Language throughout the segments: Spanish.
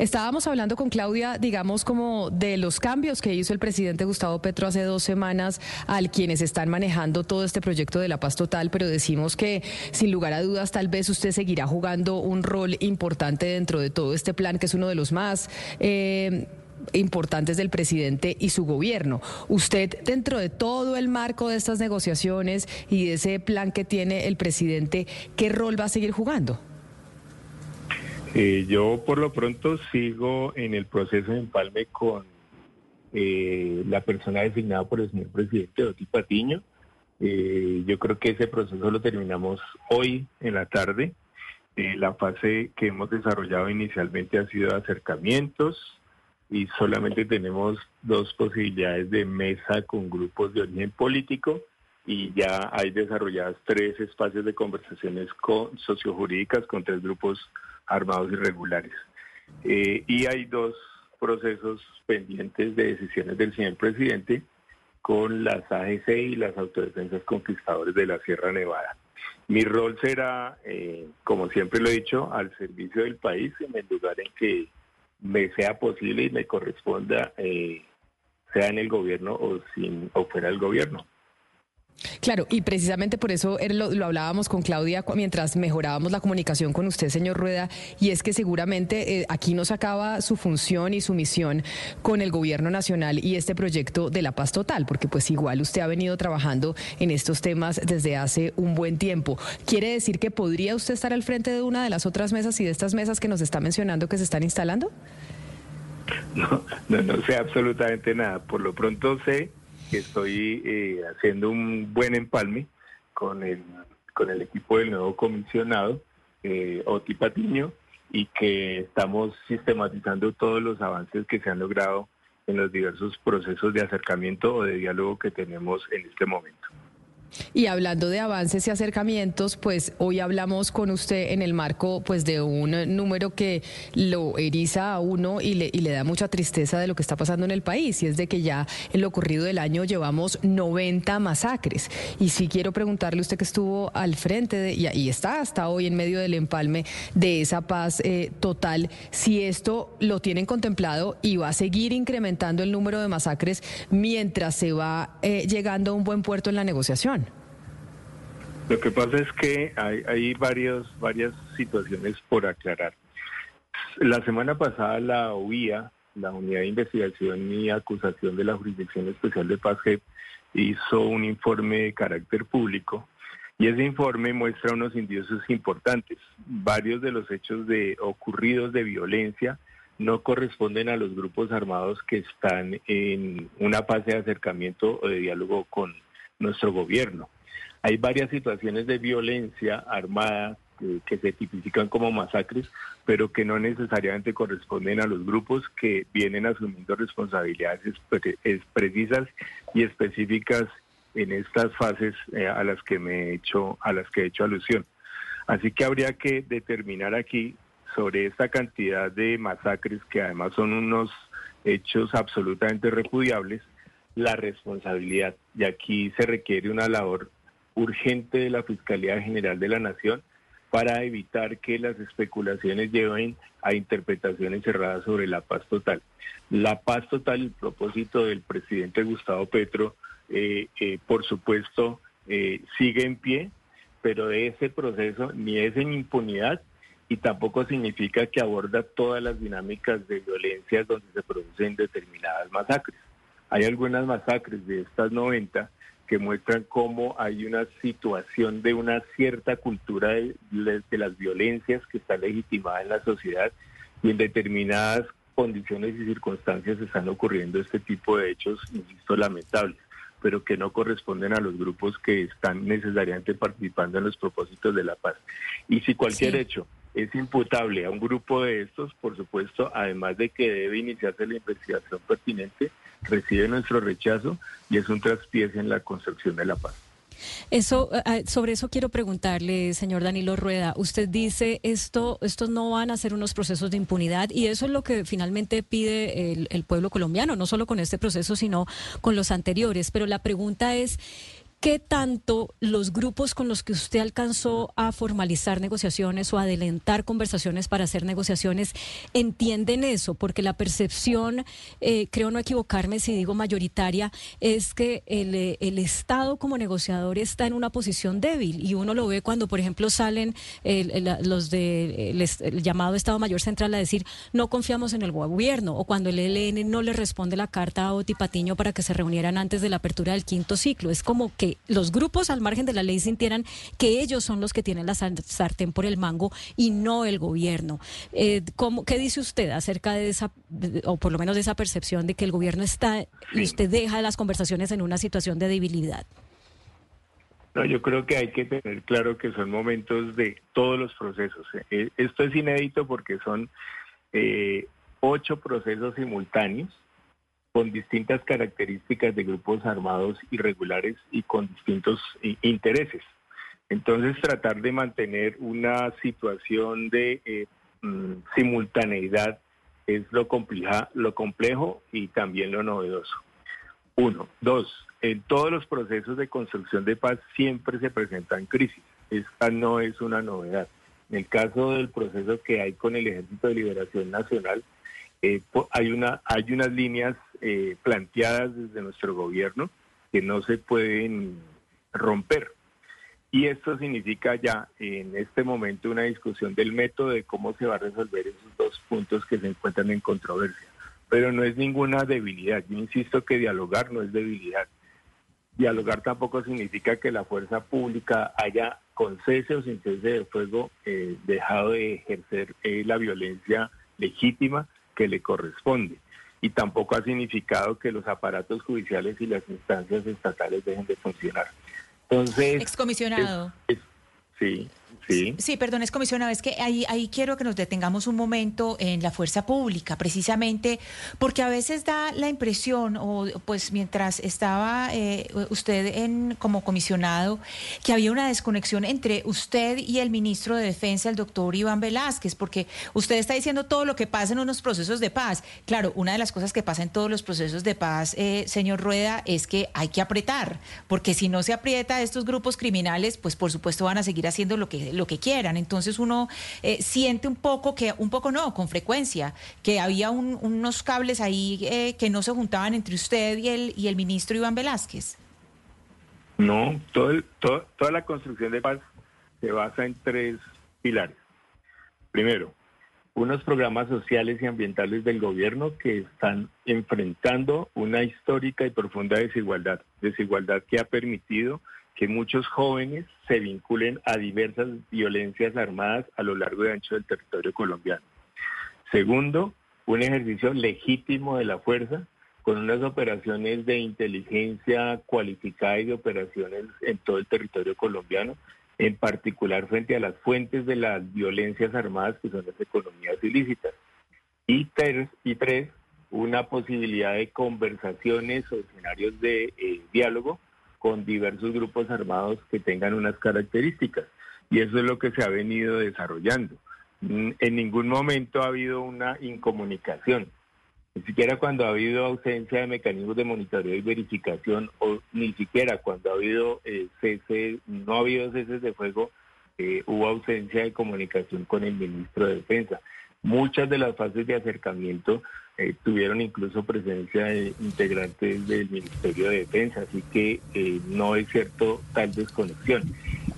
Estábamos hablando con Claudia, digamos, como de los cambios que hizo el presidente Gustavo Petro hace dos semanas al quienes están manejando todo este proyecto de la paz total, pero decimos que sin lugar a dudas tal vez usted seguirá jugando un rol importante dentro de todo este plan, que es uno de los más... Eh, importantes del presidente y su gobierno. Usted, dentro de todo el marco de estas negociaciones y de ese plan que tiene el presidente, ¿qué rol va a seguir jugando? Eh, yo por lo pronto sigo en el proceso de empalme con eh, la persona designada por el señor presidente, Oti Patiño. Eh, yo creo que ese proceso lo terminamos hoy en la tarde. la fase que hemos desarrollado inicialmente ha sido acercamientos, y solamente tenemos dos posibilidades de mesa con grupos de origen político y ya hay desarrolladas tres espacios de conversaciones con sociojurídicas con tres grupos armados irregulares. Eh, y hay dos procesos pendientes de decisiones del señor presidente con las AGC y las autodefensas conquistadores de la Sierra Nevada. Mi rol será, eh, como siempre lo he dicho, al servicio del país en el lugar en que me sea posible y me corresponda, eh, sea en el gobierno o, sin, o fuera del gobierno. Claro, y precisamente por eso lo, hablábamos con Claudia mientras mejorábamos la comunicación con usted, señor Rueda, y es que seguramente eh, aquí nos acaba su función y su misión con el gobierno nacional y este proyecto de la paz total, porque pues igual usted ha venido trabajando en estos temas desde hace un buen tiempo. ¿Quiere decir que podría usted estar al frente de una de las otras mesas y de estas mesas que nos está mencionando que se están instalando? No, no, no sé absolutamente nada. Por lo pronto sé que estoy eh, haciendo un buen empalme con el, con el equipo del nuevo comisionado, eh, Oti Patiño, y que estamos sistematizando todos los avances que se han logrado en los diversos procesos de acercamiento o de diálogo que tenemos en este momento. Y hablando de avances y acercamientos, pues hoy hablamos con usted en el marco pues de un número que lo eriza a uno y le, y le da mucha tristeza de lo que está pasando en el país, y es de que ya en lo ocurrido del año llevamos 90 masacres. Y sí quiero preguntarle usted que estuvo al frente de, y, está hasta hoy en medio del empalme de esa paz eh, total, si esto lo tienen contemplado y va a seguir incrementando el número de masacres mientras se va eh, llegando a un buen puerto en la negociación. Lo que pasa es que hay, hay varios, varias situaciones por aclarar. La semana pasada la OIA, la Unidad de Investigación y Acusación de la Jurisdicción Especial de Paz hizo un informe de carácter público y ese informe muestra unos indicios importantes. Varios de los hechos de ocurridos de violencia no corresponden a los grupos armados que están en una fase de acercamiento o de diálogo con nuestro gobierno. Hay varias situaciones de violencia armada que se tipifican como masacres, pero que no necesariamente corresponden a los grupos que vienen asumiendo responsabilidades precisas y específicas en estas fases eh, a las que me he hecho a las que he hecho alusión. Así que habría que determinar aquí sobre esta cantidad de masacres que además son unos hechos absolutamente repudiables la responsabilidad y aquí se requiere una labor urgente de la Fiscalía General de la Nación para evitar que las especulaciones lleven a interpretaciones cerradas sobre la paz total. La paz total, el propósito del presidente Gustavo Petro, eh, eh, por supuesto, eh, sigue en pie, pero de ese proceso ni es en impunidad y tampoco significa que aborda todas las dinámicas de violencia donde se producen determinadas masacres. Hay algunas masacres de estas 90 que muestran cómo hay una situación de una cierta cultura de, las violencias que está legitimada en la sociedad y en determinadas condiciones y circunstancias están ocurriendo este tipo de hechos, insisto, lamentables, pero que no corresponden a los grupos que están necesariamente participando en los propósitos de la paz. Y si cualquier hecho es imputable a un grupo de estos, por supuesto, además de que debe iniciarse la investigación pertinente, recibe nuestro rechazo y es un traspiés en la construcción de la paz. Eso, eh, eh, sobre eso quiero preguntarle, señor Danilo Rueda. Usted dice esto, estos no van a ser unos procesos de impunidad y eso es lo que finalmente pide el, el pueblo colombiano, no solo con este proceso, sino con los anteriores. Pero la pregunta es ¿qué tanto los grupos con los que usted alcanzó a formalizar negociaciones o adelantar conversaciones para hacer negociaciones entienden eso? Porque la percepción, eh, creo no equivocarme si digo mayoritaria, es que el, el, Estado como negociador está en una posición débil y uno lo ve cuando, por ejemplo, salen los de el llamado Estado Mayor Central a decir no confiamos en el gobierno o cuando el ELN no le responde la carta a Oti Patiño para que se reunieran antes de la apertura del quinto ciclo. Es como que los grupos al margen de la ley sintieran que ellos son los que tienen la sartén por el mango y no el gobierno. Eh, ¿cómo, ¿Qué dice usted acerca de esa, o por lo menos de esa percepción de que el gobierno está y usted deja las conversaciones en una situación de debilidad? No, yo creo que hay que tener claro que son momentos de todos los procesos. Eh, esto es inédito porque son eh, ocho procesos simultáneos con distintas características de grupos armados irregulares y con distintos intereses. Entonces, tratar de mantener una situación de eh, mm, simultaneidad es lo, compleja, lo complejo y también lo novedoso. Uno. Dos, en todos los procesos de construcción de paz siempre se presentan crisis. Esta no es una novedad. En el caso del proceso que hay con el Ejército de Liberación Nacional, eh, hay, una, hay unas líneas eh, planteadas desde nuestro gobierno que no se pueden romper. Y esto significa ya en este momento una discusión del método de cómo se va a resolver esos dos puntos que se encuentran en controversia. Pero no es ninguna debilidad. Yo insisto que dialogar no es debilidad. Dialogar tampoco significa que la fuerza pública haya con cese o sin cese de fuego eh, dejado de ejercer la violencia legítima que le corresponde. Y tampoco ha significado que los aparatos judiciales y las instancias estatales dejen de funcionar. Entonces... Excomisionado. sí. Sí. sí, perdón, es comisionado. Es que ahí, ahí quiero que nos detengamos un momento en la fuerza pública, precisamente porque a veces da la impresión, o pues mientras estaba eh, usted en, como comisionado, que había una desconexión entre usted y el ministro de Defensa, el doctor Iván Velázquez, porque usted está diciendo todo lo que pasa en unos procesos de paz. Claro, una de las cosas que pasa en todos los procesos de paz, eh, señor Rueda, es que hay que apretar, porque si no se aprieta estos grupos criminales, pues por supuesto van a seguir haciendo lo que lo que quieran. Entonces uno eh, siente un poco que, un poco no, con frecuencia, que había unos cables ahí eh, que no se juntaban entre usted y el, y el ministro Iván Velázquez. No, todo toda la construcción de paz se basa en tres pilares. Primero, unos programas sociales y ambientales del gobierno que están enfrentando una histórica y profunda desigualdad, desigualdad que ha permitido que muchos jóvenes se vinculen a diversas violencias armadas a lo largo y ancho del territorio colombiano. Segundo, un ejercicio legítimo de la fuerza con unas operaciones de inteligencia cualificada y de operaciones en todo el territorio colombiano, en particular frente a las fuentes de las violencias armadas que son las economías ilícitas. Y tres, y tres una posibilidad de conversaciones o escenarios de eh, diálogo con diversos grupos armados que tengan unas características. Y eso es lo que se ha venido desarrollando. Mm, en ningún momento ha habido una incomunicación. Ni siquiera cuando ha habido ausencia de mecanismos de monitoreo y verificación, o ni siquiera cuando ha habido eh, cese, no ha habido ceses de fuego, eh, hubo ausencia de comunicación con el ministro de Defensa. Muchas de las fases de acercamiento eh, tuvieron incluso presencia de integrantes del Ministerio de Defensa, así que eh, no es cierto tal desconexión.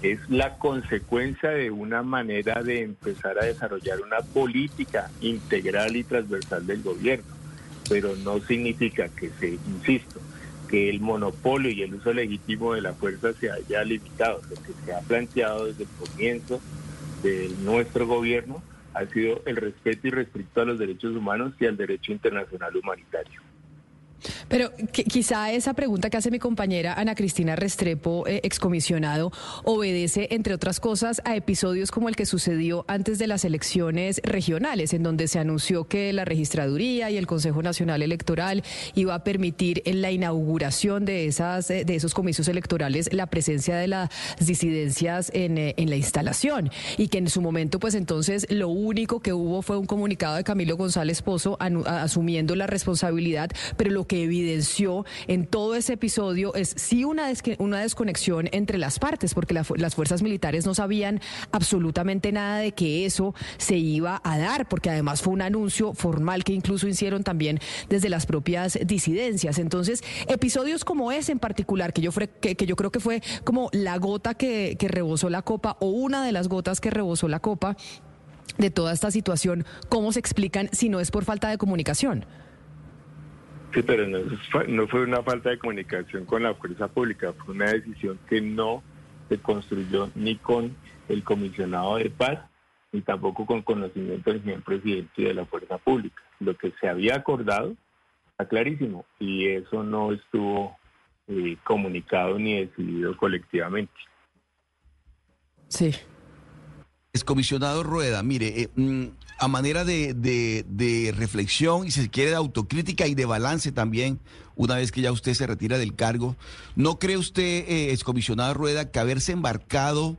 Es la consecuencia de una manera de empezar a desarrollar una política integral y transversal del gobierno, pero no significa que se, insisto, que el monopolio y el uso legítimo de la fuerza se haya limitado. Lo que se ha planteado desde el comienzo de nuestro gobierno ha sido el respeto y respeto a los derechos humanos y al derecho internacional humanitario. Pero quizá esa pregunta que hace mi compañera Ana Cristina Restrepo, eh, excomisionado, obedece, entre otras cosas, a episodios como el que sucedió antes de las elecciones regionales, en donde se anunció que la registraduría y el Consejo Nacional Electoral iba a permitir en la inauguración de, esas, eh, de esos comicios electorales la presencia de las disidencias en, eh, en la instalación. Y que en su momento, pues entonces, lo único que hubo fue un comunicado de Camilo González Pozo asumiendo la responsabilidad, pero lo que evidenció en todo ese episodio es sí una, desconexión entre las partes, porque las fuerzas militares no sabían absolutamente nada de que eso se iba a dar, porque además fue un anuncio formal que incluso hicieron también desde las propias disidencias. Entonces, episodios como ese en particular, que yo, que yo creo que fue como la gota que, que rebosó la copa o una de las gotas que rebosó la copa de toda esta situación, ¿cómo se explican si no es por falta de comunicación? Sí, pero no, fue una falta de comunicación con la fuerza pública, fue una decisión que no se construyó ni con el comisionado de paz, ni tampoco con conocimiento del señor presidente de la fuerza pública. Lo que se había acordado está clarísimo y eso no estuvo eh, comunicado ni decidido colectivamente. Sí, Excomisionado Rueda, mire, eh, mm, a manera de, reflexión y si se quiere de autocrítica y de balance también, una vez que ya usted se retira del cargo, ¿no cree usted, eh, excomisionado Rueda, que haberse embarcado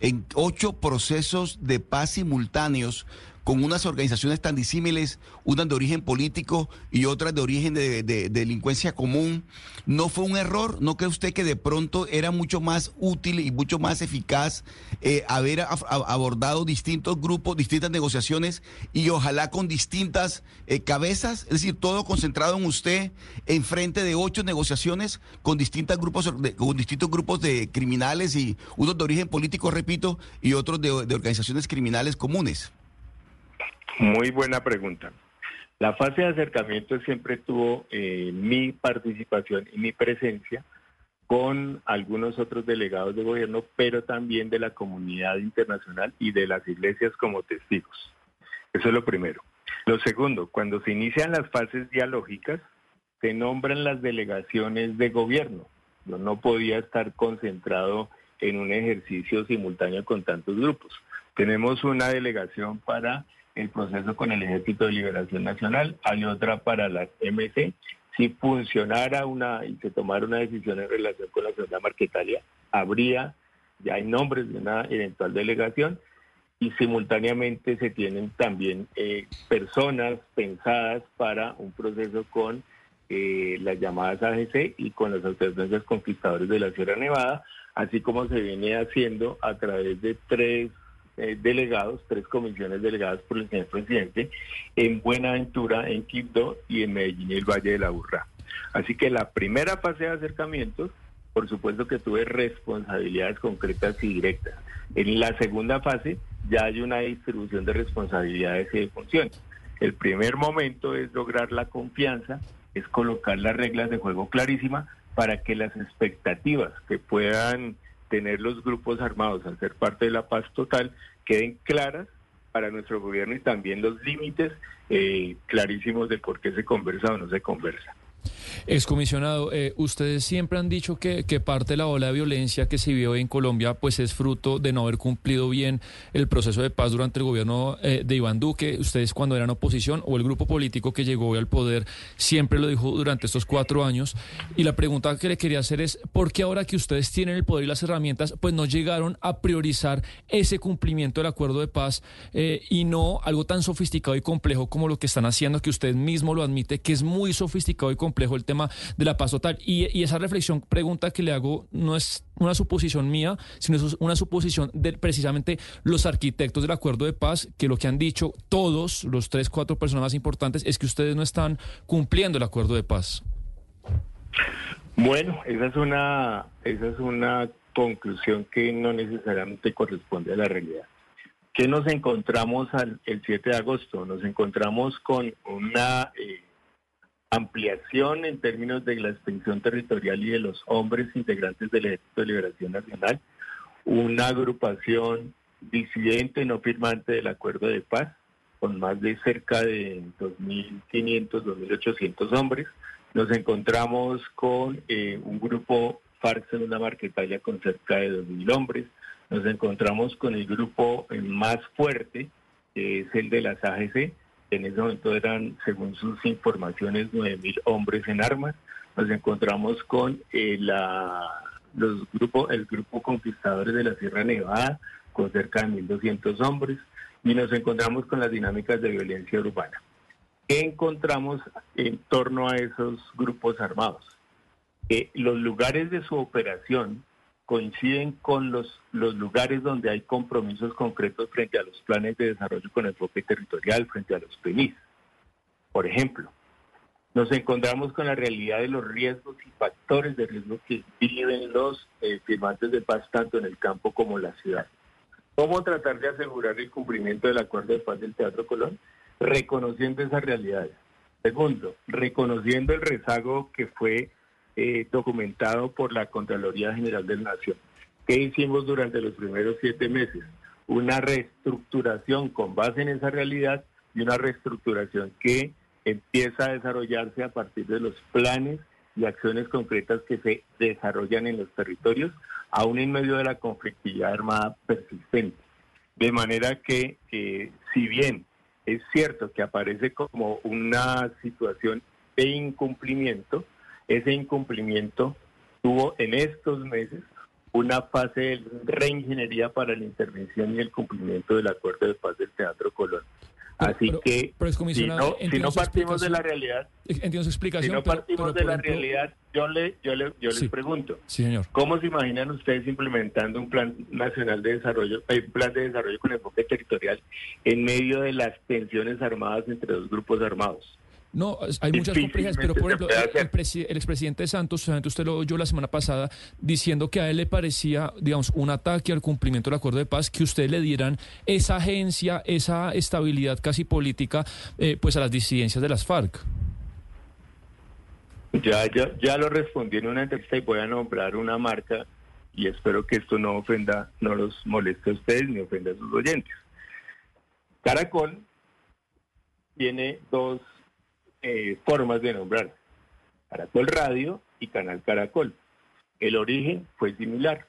en ocho procesos de paz simultáneos con unas organizaciones tan disímiles, unas de origen político y otras de origen de, delincuencia común, ¿no fue un error? ¿No cree usted que de pronto era mucho más útil y mucho más eficaz eh, haber abordado distintos grupos, distintas negociaciones y ojalá con distintas eh, cabezas? Es decir, todo concentrado en usted en frente de ocho negociaciones con, distintos grupos, con distintos grupos de criminales y unos de origen político, repito, y otros de organizaciones criminales comunes. Muy buena pregunta. La fase de acercamiento siempre tuvo eh, mi participación y mi presencia con algunos otros delegados de gobierno, pero también de la comunidad internacional y de las iglesias como testigos. Eso es lo primero. Lo segundo, cuando se inician las fases dialógicas, se nombran las delegaciones de gobierno. Yo no podía estar concentrado en un ejercicio simultáneo con tantos grupos. Tenemos una delegación para el proceso con el Ejército de Liberación Nacional, hay otra para la MC. Si funcionara una y se tomara una decisión en relación con la segunda marquetalia, habría, ya hay nombres de una eventual delegación y simultáneamente se tienen también eh, personas pensadas para un proceso con eh, las llamadas AGC y con las autoridades conquistadores de la Sierra Nevada, así como se viene haciendo a través de tres eh, delegados, tres comisiones delegadas por el señor presidente, en Buenaventura, en Quibdó y en Medellín y el Valle de la Burra. Así que la primera fase de acercamientos, por supuesto que tuve responsabilidades concretas y directas. En la segunda fase ya hay una distribución de responsabilidades y de funciones. El primer momento es lograr la confianza, es colocar las reglas de juego clarísimas para que las expectativas que puedan tener los grupos armados al ser parte de la paz total queden claras para nuestro gobierno y también los límites eh, clarísimos de por qué se conversa o no se conversa. Excomisionado, eh, ustedes siempre han dicho que, parte de la ola de violencia que se vio en Colombia pues es fruto de no haber cumplido bien el proceso de paz durante el gobierno eh, de Iván Duque. Ustedes cuando eran oposición o el grupo político que llegó al poder siempre lo dijo durante estos cuatro años. Y la pregunta que le quería hacer es, ¿por qué ahora que ustedes tienen el poder y las herramientas pues no llegaron a priorizar ese cumplimiento del acuerdo de paz eh, y no algo tan sofisticado y complejo como lo que están haciendo, que usted mismo lo admite, que es muy sofisticado y complejo el tema de la paz total. Y, esa reflexión, pregunta que le hago, no es una suposición mía, sino es una suposición de precisamente los arquitectos del acuerdo de paz, que lo que han dicho todos, los tres, cuatro personas más importantes, es que ustedes no están cumpliendo el acuerdo de paz. Bueno, esa es una, esa es una conclusión que no necesariamente corresponde a la realidad. ¿Qué nos encontramos el 7 de agosto? Nos encontramos con una eh, ampliación en términos de la extensión territorial y de los hombres integrantes del Ejército de Liberación Nacional, una agrupación disidente no firmante del acuerdo de paz, con más de cerca de 2.500, 2.800 hombres. Nos encontramos con eh, un grupo FARC en una marquetalia con cerca de 2.000 hombres. Nos encontramos con el grupo más fuerte, que es el de las AGC, en ese momento eran, según sus informaciones, 9.000 hombres en armas. Nos encontramos con eh, la, los grupos, el grupo Conquistadores de la Sierra Nevada, con cerca de 1.200 hombres, y nos encontramos con las dinámicas de violencia urbana. ¿Qué encontramos en torno a esos grupos armados? Que los lugares de su operación coinciden con los, los lugares donde hay compromisos concretos frente a los planes de desarrollo con enfoque territorial, frente a los PENIS. Por ejemplo, nos encontramos con la realidad de los riesgos y factores de riesgo que viven los eh, firmantes de paz tanto en el campo como en la ciudad. ¿Cómo tratar de asegurar el cumplimiento del acuerdo de paz del Teatro Colón? Reconociendo esas realidades. Segundo, reconociendo el rezago que fue eh, documentado por la Contraloría General de la Nación. ¿Qué hicimos durante los primeros siete meses? Una reestructuración con base en esa realidad y una reestructuración que empieza a desarrollarse a partir de los planes y acciones concretas que se desarrollan en los territorios, aún en medio de la conflictividad armada persistente. De manera que, si bien es cierto que aparece como una situación de incumplimiento, ese incumplimiento tuvo en estos meses una fase de reingeniería para la intervención y el cumplimiento del acuerdo de paz del Teatro Colón. Así que si no, si no partimos de la realidad, entiendo su explicación, si no partimos de la realidad, yo le yo le yo les pregunto, sí, señor. ¿cómo se imaginan ustedes implementando un plan nacional de desarrollo, un plan de desarrollo con enfoque territorial en medio de las tensiones armadas entre dos grupos armados? No, hay muchas complejidades, pero por ejemplo, el, expresidente Santos, usted lo oyó la semana pasada, diciendo que a él le parecía, digamos, un ataque al cumplimiento del acuerdo de paz, que usted le dieran esa agencia, esa estabilidad casi política, eh, pues a las disidencias de las FARC. Ya, ya, ya lo respondí en una entrevista y voy a nombrar una marca y espero que esto no ofenda, no los moleste a ustedes ni ofenda a sus oyentes. Caracol tiene dos eh, formas de nombrar. Caracol Radio y Canal Caracol. El origen fue similar.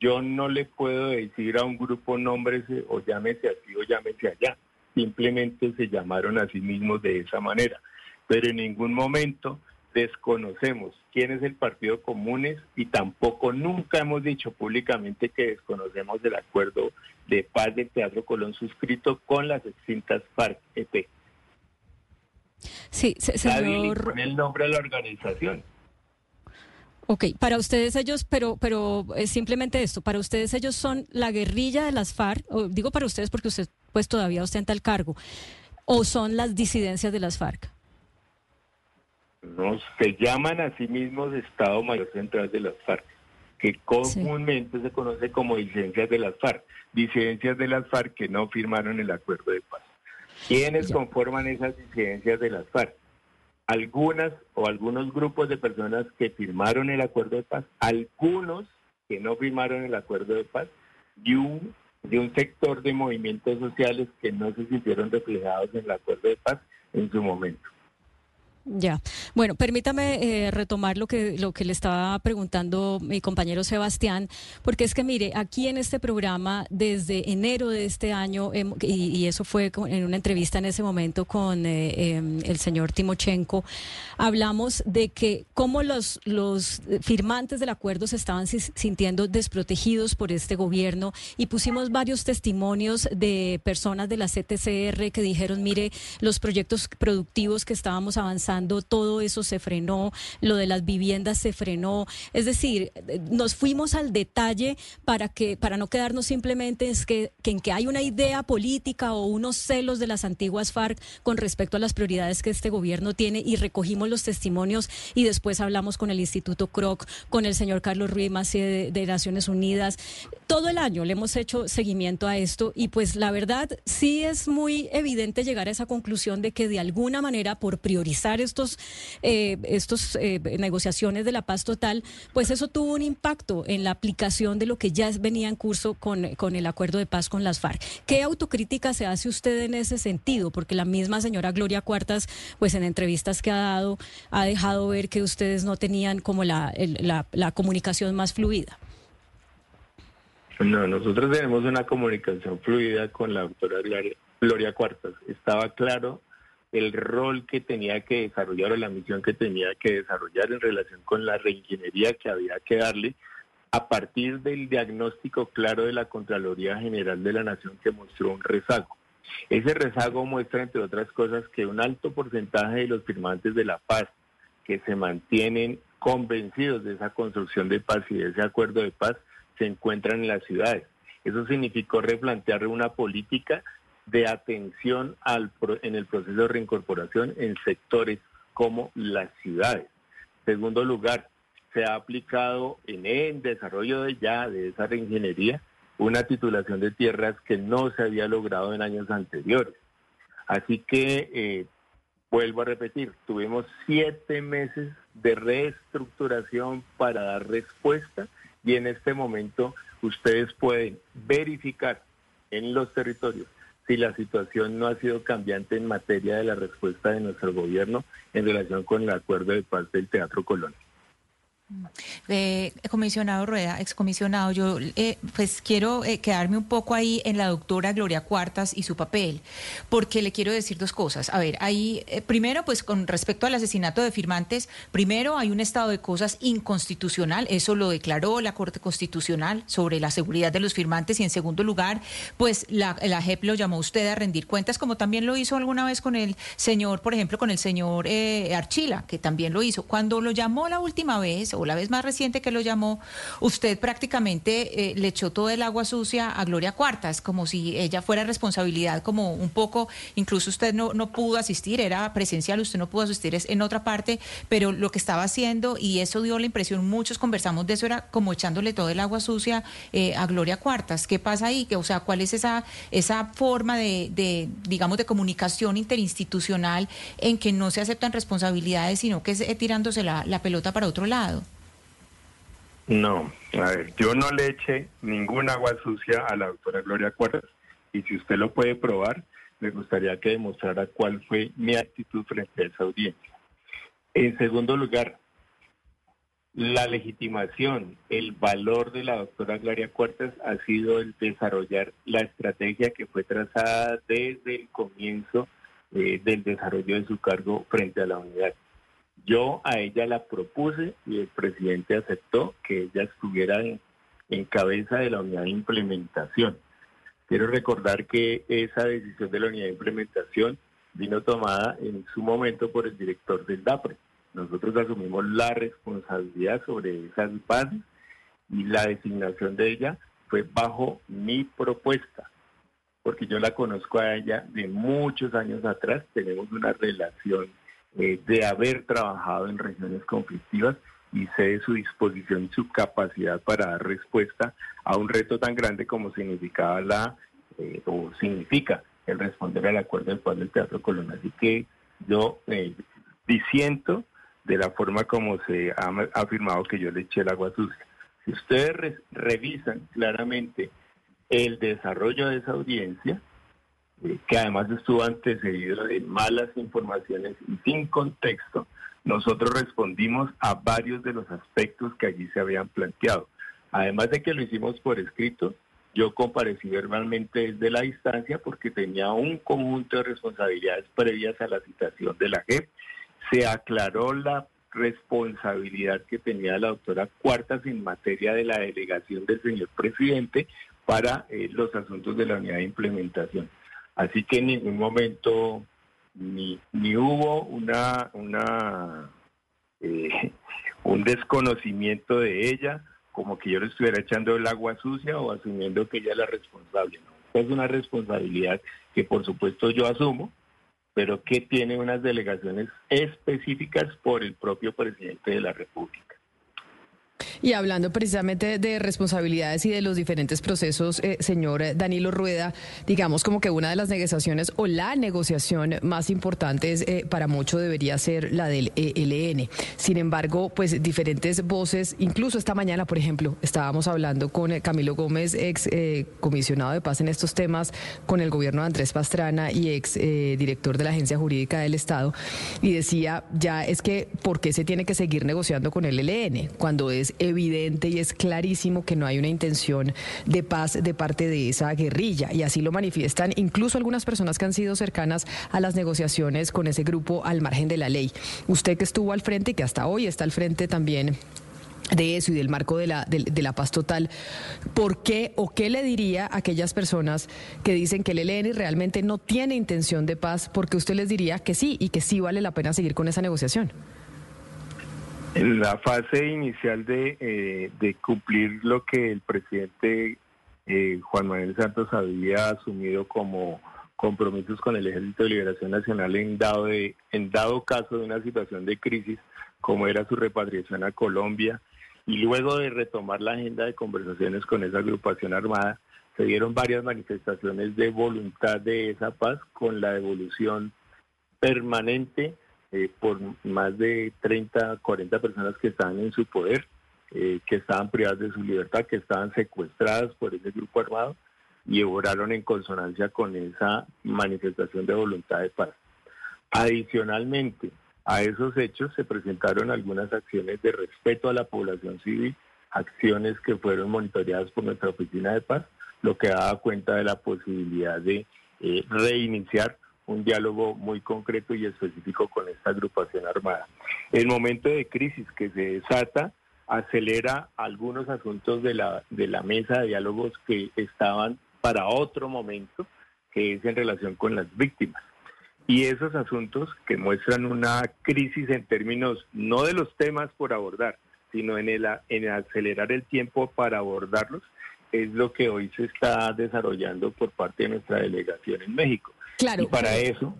Yo no le puedo decir a un grupo nómbrese o llámese así o llámese allá. Simplemente se llamaron a sí mismos de esa manera. Pero en ningún momento desconocemos quién es el Partido Comunes y tampoco nunca hemos dicho públicamente que desconocemos el acuerdo de paz del Teatro Colón suscrito con las extintas FARC-EP. Sí, señor... Con el nombre de la organización. Ok, para ustedes ellos, pero, pero es simplemente esto, para ustedes ellos son la guerrilla de las FARC, o digo para ustedes porque usted pues todavía ostenta el cargo, o son las disidencias de las FARC. No, se llaman a sí mismos Estado Mayor Central de las FARC, que comúnmente se conoce como disidencias de las FARC, disidencias de las FARC que no firmaron el acuerdo de paz. ¿Quiénes conforman esas disidencias de las FARC? Algunas o algunos grupos de personas que firmaron el acuerdo de paz, algunos que no firmaron el acuerdo de paz y un, de un sector de movimientos sociales que no se sintieron reflejados en el acuerdo de paz en su momento. Ya. Bueno, permítame eh, retomar lo que, lo que le estaba preguntando mi compañero Sebastián, porque es que mire, aquí en este programa, desde enero de este año, y, eso fue en una entrevista en ese momento con eh, em, el señor Timochenko, hablamos de que cómo los, los firmantes del acuerdo se estaban sintiendo desprotegidos por este gobierno y pusimos varios testimonios de personas de la CTCR que dijeron, mire, los proyectos productivos que estábamos avanzando, todo eso se frenó, lo de las viviendas se frenó. Es decir, nos fuimos al detalle para que para no quedarnos simplemente es que, en que hay una idea política o unos celos de las antiguas FARC con respecto a las prioridades que este gobierno tiene y recogimos los testimonios y después hablamos con el Instituto Croc, con el señor Carlos Ruiz de, de Naciones Unidas. Todo el año le hemos hecho seguimiento a esto y pues la verdad sí es muy evidente llegar a esa conclusión de que de alguna manera por priorizar estos, eh, estos eh, negociaciones de la paz total, pues eso tuvo un impacto en la aplicación de lo que ya venía en curso con, con el acuerdo de paz con las FARC. ¿Qué autocrítica se hace usted en ese sentido? Porque la misma señora Gloria Cuartas, pues en entrevistas que ha dado, ha dejado ver que ustedes no tenían como la, la, la comunicación más fluida. No, nosotros tenemos una comunicación fluida con la doctora Gloria Cuartas. Estaba claro el rol que tenía que desarrollar o la misión que tenía que desarrollar en relación con la reingeniería que había que darle a partir del diagnóstico claro de la Contraloría General de la Nación que mostró un rezago. Ese rezago muestra, entre otras cosas, que un alto porcentaje de los firmantes de la paz que se mantienen convencidos de esa construcción de paz y de ese acuerdo de paz se encuentran en las ciudades. Eso significó replantear una política de atención al, en el proceso de reincorporación en sectores como las ciudades. Segundo lugar, se ha aplicado en el desarrollo de ya de esa reingeniería una titulación de tierras que no se había logrado en años anteriores. Así que, eh, vuelvo a repetir, tuvimos siete meses de reestructuración para dar respuesta y en este momento ustedes pueden verificar en los territorios si la situación no ha sido cambiante en materia de la respuesta de nuestro gobierno en relación con el acuerdo de paz del Teatro Colón. Comisionado Rueda, excomisionado, yo eh, pues quiero eh, quedarme un poco ahí en la doctora Gloria Cuartas y su papel, porque le quiero decir dos cosas. A ver, ahí, eh, primero, pues con respecto al asesinato de firmantes, primero hay un estado de cosas inconstitucional, eso lo declaró la Corte Constitucional sobre la seguridad de los firmantes, y en segundo lugar, pues la, la JEP lo llamó usted a rendir cuentas, como también lo hizo alguna vez con el señor, por ejemplo, con el señor Archila, que también lo hizo. Cuando lo llamó la última vez, la vez más reciente que lo llamó, usted prácticamente eh, le echó todo el agua sucia a Gloria Cuartas, como si ella fuera responsabilidad, como un poco, incluso usted no, pudo asistir, era presencial, usted no pudo asistir en otra parte, pero lo que estaba haciendo, y eso dio la impresión, muchos conversamos de eso, era como echándole todo el agua sucia eh, a Gloria Cuartas. ¿Qué pasa ahí? O sea, ¿cuál es esa, esa forma de, de, digamos, de comunicación interinstitucional en que no se aceptan responsabilidades, sino que es eh, tirándose la pelota para otro lado? No, a ver, yo no le eché ninguna agua sucia a la doctora Gloria Cuartas y si usted lo puede probar, me gustaría que demostrara cuál fue mi actitud frente a esa audiencia. En segundo lugar, la legitimación, el valor de la doctora Gloria Cuartas ha sido el desarrollar la estrategia que fue trazada desde el comienzo eh, del desarrollo de su cargo frente a la unidad. Yo a ella la propuse y el presidente aceptó que ella estuviera en, cabeza de la unidad de implementación. Quiero recordar que esa decisión de la unidad de implementación vino tomada en su momento por el director del DAPRE. Nosotros asumimos la responsabilidad sobre esas bases y la designación de ella fue bajo mi propuesta, porque yo la conozco a ella de muchos años atrás, tenemos una relación eh, de haber trabajado en regiones conflictivas y sé de su disposición y su capacidad para dar respuesta a un reto tan grande como significaba la eh, o significa el responder al acuerdo del paz del Teatro Colón. Así que yo eh, disiento de la forma como se ha afirmado que yo le eché el agua sucia. Si ustedes revisan claramente el desarrollo de esa audiencia, que además estuvo antecedido de malas informaciones y sin contexto, nosotros respondimos a varios de los aspectos que allí se habían planteado. Además de que lo hicimos por escrito, yo comparecí verbalmente desde la distancia porque tenía un conjunto de responsabilidades previas a la citación de la JEP. Se aclaró la responsabilidad que tenía la doctora Cuartas en materia de la delegación del señor presidente para eh, los asuntos de la unidad de implementación. Así que en ningún momento ni, ni hubo una, una eh, un desconocimiento de ella, como que yo le estuviera echando el agua sucia o asumiendo que ella es la responsable. Es una responsabilidad que por supuesto yo asumo, pero que tiene unas delegaciones específicas por el propio presidente de la República. Y hablando precisamente de responsabilidades y de los diferentes procesos, eh, señor Danilo Rueda, digamos como que una de las negociaciones o la negociación más importante eh, para mucho debería ser la del ELN. Sin embargo, pues diferentes voces, incluso esta mañana, por ejemplo, estábamos hablando con Camilo Gómez, ex eh, comisionado de paz en estos temas, con el gobierno de Andrés Pastrana y ex director de la Agencia Jurídica del Estado, y decía, ya es que, ¿por qué se tiene que seguir negociando con el ELN? Cuando es y es clarísimo que no hay una intención de paz de parte de esa guerrilla y así lo manifiestan incluso algunas personas que han sido cercanas a las negociaciones con ese grupo al margen de la ley. Usted que estuvo al frente y que hasta hoy está al frente también de eso y del marco de la, de, la paz total, ¿por qué o qué le diría a aquellas personas que dicen que el ELN realmente no tiene intención de paz? Porque usted les diría que sí y que sí vale la pena seguir con esa negociación. En la fase inicial de, eh, cumplir lo que el presidente eh, Juan Manuel Santos había asumido como compromisos con el Ejército de Liberación Nacional en dado, de, en dado caso de una situación de crisis, como era su repatriación a Colombia, y luego de retomar la agenda de conversaciones con esa agrupación armada, se dieron varias manifestaciones de voluntad de esa paz con la devolución permanente eh, por más de 30, 40 personas que estaban en su poder, eh, que estaban privadas de su libertad, que estaban secuestradas por ese grupo armado y obraron en consonancia con esa manifestación de voluntad de paz. Adicionalmente a esos hechos se presentaron algunas acciones de respeto a la población civil, acciones que fueron monitoreadas por nuestra oficina de paz, lo que daba cuenta de la posibilidad de eh, reiniciar un diálogo muy concreto y específico con esta agrupación armada. El momento de crisis que se desata acelera algunos asuntos de la, de la mesa de diálogos que estaban para otro momento, que es en relación con las víctimas. Y esos asuntos que muestran una crisis en términos no de los temas por abordar, sino en, el, en acelerar el tiempo para abordarlos, es lo que hoy se está desarrollando por parte de nuestra delegación en México. Claro. Y para eso...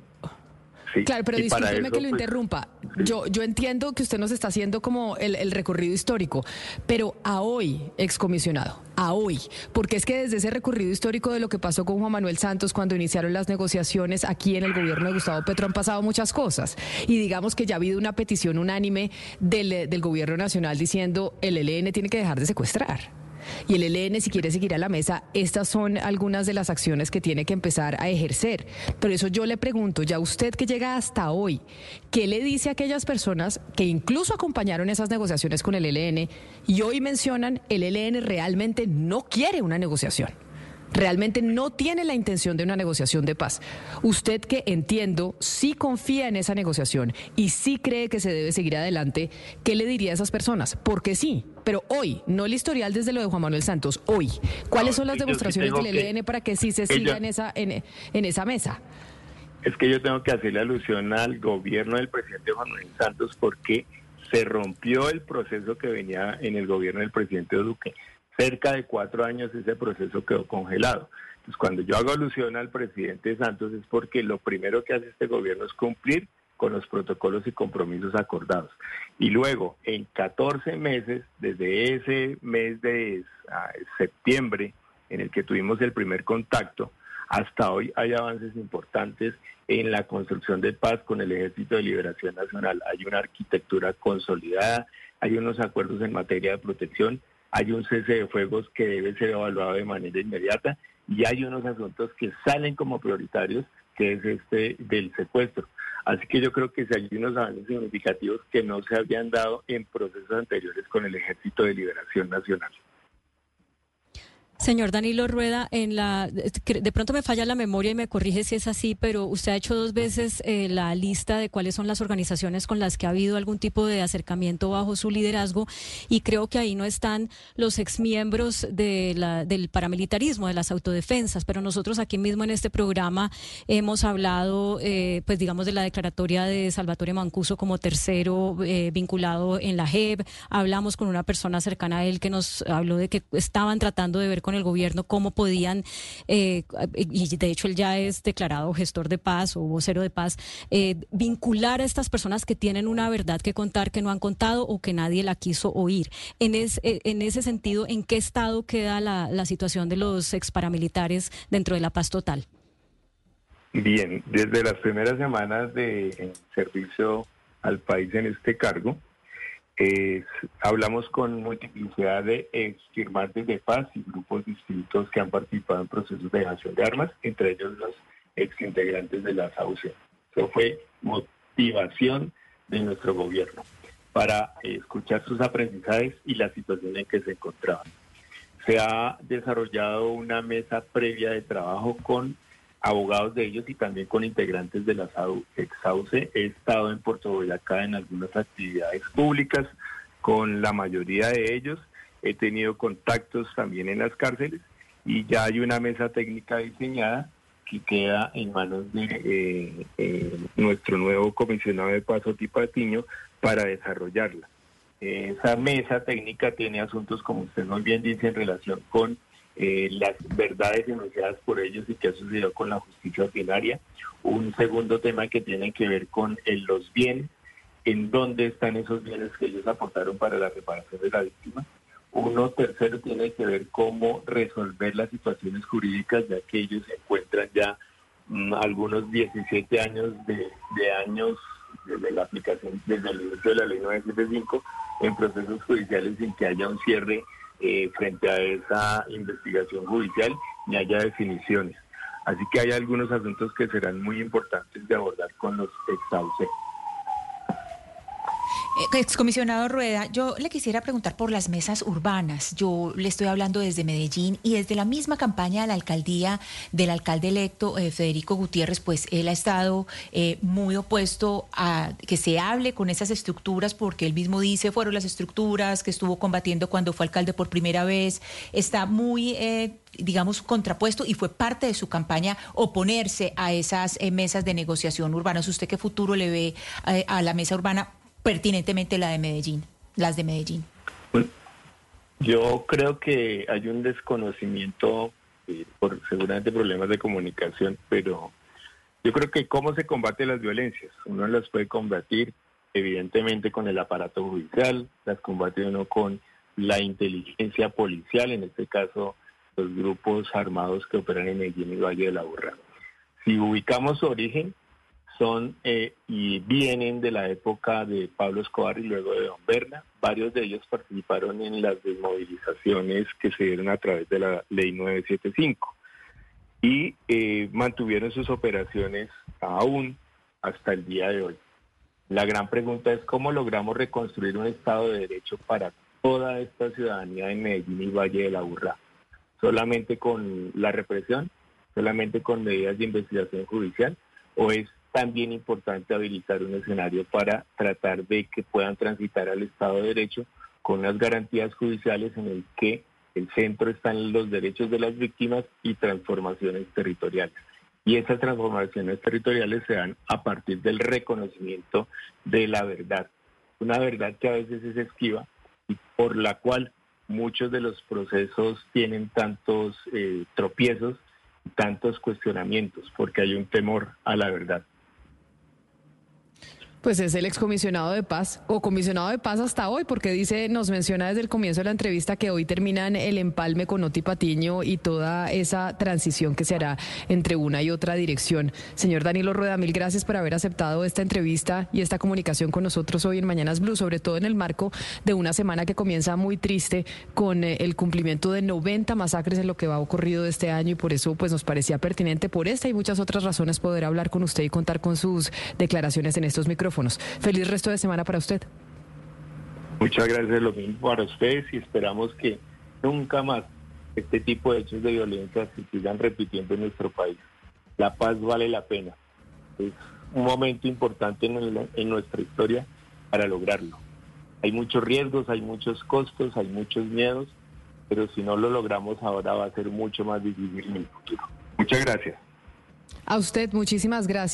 claro, pero discúlpeme que lo pues, interrumpa. Yo, yo entiendo que usted nos está haciendo como el, recorrido histórico, pero a hoy, excomisionado, a hoy, porque es que desde ese recorrido histórico de lo que pasó con Juan Manuel Santos cuando iniciaron las negociaciones aquí en el gobierno de Gustavo Petro han pasado muchas cosas. Y digamos que ya ha habido una petición unánime del, del gobierno nacional diciendo el ELN tiene que dejar de secuestrar. Y el ELN, si quiere seguir a la mesa, estas son algunas de las acciones que tiene que empezar a ejercer. Por eso yo le pregunto, ya usted que llega hasta hoy, ¿qué le dice a aquellas personas que incluso acompañaron esas negociaciones con el ELN y hoy mencionan el ELN realmente no quiere una negociación? Realmente no tiene la intención de una negociación de paz. Usted que entiendo, sí confía en esa negociación y sí cree que se debe seguir adelante, ¿qué le diría a esas personas? Porque sí, pero hoy, no el historial desde lo de Juan Manuel Santos, hoy, ¿cuáles son las demostraciones del ELN para que sí se siga en, esa, en, en esa mesa? Es que yo tengo que hacerle alusión al gobierno del presidente Juan Manuel Santos porque se rompió el proceso que venía en el gobierno del presidente Duque cerca de cuatro años ese proceso quedó congelado. Entonces, cuando yo hago alusión al presidente Santos es porque lo primero que hace este gobierno es cumplir con los protocolos y compromisos acordados. Y luego, en 14 meses, desde ese mes de ah, septiembre en el que tuvimos el primer contacto, hasta hoy hay avances importantes en la construcción de paz con el Ejército de Liberación Nacional. Hay una arquitectura consolidada, hay unos acuerdos en materia de protección hay un cese de fuegos que debe ser evaluado de manera inmediata y hay unos asuntos que salen como prioritarios, que es este del secuestro. Así que yo creo que si hay unos avances significativos que no se habían dado en procesos anteriores con el Ejército de Liberación Nacional. Señor Danilo Rueda, en la de pronto me falla la memoria y me corrige si es así, pero usted ha hecho dos veces eh, la lista de cuáles son las organizaciones con las que ha habido algún tipo de acercamiento bajo su liderazgo y creo que ahí no están los exmiembros de la, del paramilitarismo, de las autodefensas, pero nosotros aquí mismo en este programa hemos hablado, eh, pues digamos, de la declaratoria de Salvatore Mancuso como tercero eh, vinculado en la JEP, hablamos con una persona cercana a él que nos habló de que estaban tratando de ver con el gobierno cómo podían, eh, y de hecho él ya es declarado gestor de paz o vocero de paz, eh, vincular a estas personas que tienen una verdad que contar que no han contado o que nadie la quiso oír. En, es, eh, en ese sentido, ¿en qué estado queda la, la situación de los ex paramilitares dentro de la paz total? Bien, desde las primeras semanas de servicio al país en este cargo, hablamos con multiplicidad de ex firmantes de paz y grupos distintos que han participado en procesos de dejación de armas, entre ellos los ex integrantes de la SAUCE. Eso fue motivación de nuestro gobierno para escuchar sus aprendizajes y la situación en que se encontraban. Se ha desarrollado una mesa previa de trabajo con abogados de ellos y también con integrantes de la Exauce. He estado en Puerto Boyacá en algunas actividades públicas con la mayoría de ellos. He tenido contactos también en las cárceles y ya hay una mesa técnica diseñada que queda en manos de eh, eh, nuestro nuevo comisionado de Paso Tipatiño para desarrollarla. Esa mesa técnica tiene asuntos, como usted muy bien dice, en relación con eh, las verdades denunciadas por ellos y qué ha sucedido con la justicia ordinaria. Un segundo tema que tiene que ver con los bienes, en dónde están esos bienes que ellos aportaron para la reparación de la víctima. Uno tercero tiene que ver cómo resolver las situaciones jurídicas, ya que ellos se encuentran ya mm, algunos 17 años de, años desde la aplicación, desde el inicio de la ley 975, en procesos judiciales sin que haya un cierre eh, frente a esa investigación judicial ni haya definiciones. Así que hay algunos asuntos que serán muy importantes de abordar con los exauces. Eh, excomisionado Rueda, yo le quisiera preguntar por las mesas urbanas. Yo le estoy hablando desde Medellín y desde la misma campaña de la alcaldía del alcalde electo eh, Federico Gutiérrez, pues él ha estado eh, muy opuesto a que se hable con esas estructuras porque él mismo dice fueron las estructuras que estuvo combatiendo cuando fue alcalde por primera vez. Está muy digamos, contrapuesto y fue parte de su campaña oponerse a esas mesas de negociación urbanas. ¿Usted qué futuro le ve a la mesa urbana pertinentemente la de Medellín, las de Medellín? yo creo que hay un desconocimiento eh, por seguramente problemas de comunicación, pero yo creo que cómo se combate las violencias. Uno las puede combatir evidentemente con el aparato judicial, las combate uno con la inteligencia policial, en este caso los grupos armados que operan en Medellín y Valle de la Burra. Si ubicamos su origen, son eh, y vienen de la época de Pablo Escobar y luego de Don Berna. Varios de ellos participaron en las desmovilizaciones que se dieron a través de la ley 975 y eh, mantuvieron sus operaciones aún hasta el día de hoy. La gran pregunta es cómo logramos reconstruir un Estado de Derecho para toda esta ciudadanía de Medellín y Valle de la Burra. Solamente con la represión, solamente con medidas de investigación judicial, o es también importante habilitar un escenario para tratar de que puedan transitar al Estado de Derecho con las garantías judiciales en el que el centro están los derechos de las víctimas y transformaciones territoriales. Y esas transformaciones territoriales se dan a partir del reconocimiento de la verdad. Una verdad que a veces es esquiva y por la cual muchos de los procesos tienen tantos eh, tropiezos, tantos cuestionamientos, porque hay un temor a la verdad. Pues es el excomisionado de paz o comisionado de paz hasta hoy, porque dice, nos menciona desde el comienzo de la entrevista que hoy terminan el empalme con Oti Patiño y toda esa transición que se hará entre una y otra dirección. Señor Danilo Rueda, mil gracias por haber aceptado esta entrevista y esta comunicación con nosotros hoy en Mañanas Blue, sobre todo en el marco de una semana que comienza muy triste con eh, el cumplimiento de 90 masacres en lo que va ocurrido este año y por eso pues nos parecía pertinente por esta y muchas otras razones poder hablar con usted y contar con sus declaraciones en estos micrófonos. Feliz resto de semana para usted. Muchas gracias, lo mismo para ustedes y esperamos que nunca más este tipo de hechos de violencia se sigan repitiendo en nuestro país. La paz vale la pena. Es un momento importante en, en nuestra historia para lograrlo. Hay muchos riesgos, hay muchos costos, hay muchos miedos, pero si no lo logramos ahora va a ser mucho más difícil en el futuro. Muchas gracias. A usted, muchísimas gracias.